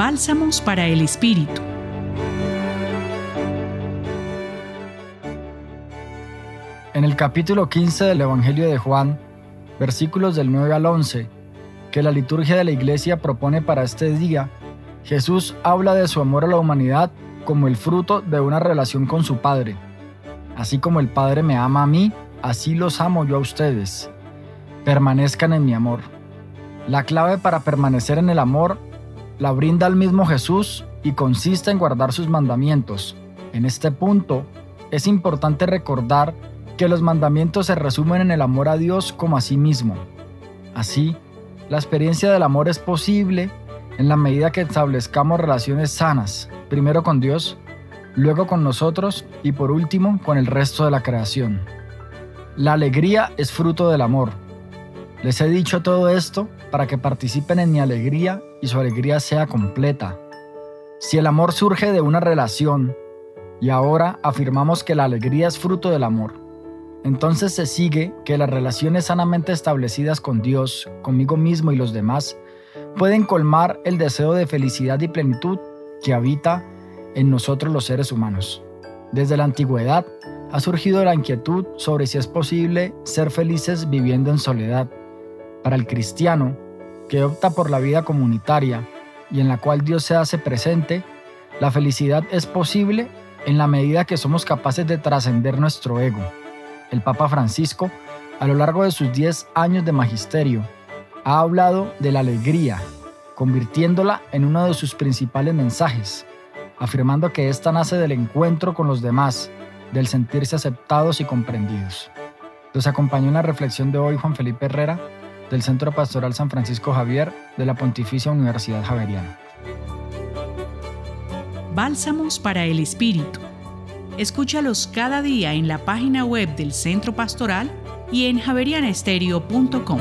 Bálsamos para el Espíritu. En el capítulo 15 del Evangelio de Juan, versículos del 9 al 11, que la liturgia de la iglesia propone para este día, Jesús habla de su amor a la humanidad como el fruto de una relación con su Padre. Así como el Padre me ama a mí, así los amo yo a ustedes. Permanezcan en mi amor. La clave para permanecer en el amor la brinda el mismo Jesús y consiste en guardar sus mandamientos. En este punto, es importante recordar que los mandamientos se resumen en el amor a Dios como a sí mismo. Así, la experiencia del amor es posible en la medida que establezcamos relaciones sanas, primero con Dios, luego con nosotros y por último con el resto de la creación. La alegría es fruto del amor. Les he dicho todo esto para que participen en mi alegría y su alegría sea completa. Si el amor surge de una relación y ahora afirmamos que la alegría es fruto del amor, entonces se sigue que las relaciones sanamente establecidas con Dios, conmigo mismo y los demás pueden colmar el deseo de felicidad y plenitud que habita en nosotros los seres humanos. Desde la antigüedad ha surgido la inquietud sobre si es posible ser felices viviendo en soledad. Para el cristiano, que opta por la vida comunitaria y en la cual Dios se hace presente, la felicidad es posible en la medida que somos capaces de trascender nuestro ego. El Papa Francisco, a lo largo de sus 10 años de magisterio, ha hablado de la alegría, convirtiéndola en uno de sus principales mensajes, afirmando que ésta nace del encuentro con los demás, del sentirse aceptados y comprendidos. Los acompañó en la reflexión de hoy Juan Felipe Herrera, del Centro Pastoral San Francisco Javier de la Pontificia Universidad Javeriana. Bálsamos para el Espíritu. Escúchalos cada día en la página web del Centro Pastoral y en javerianestereo.com.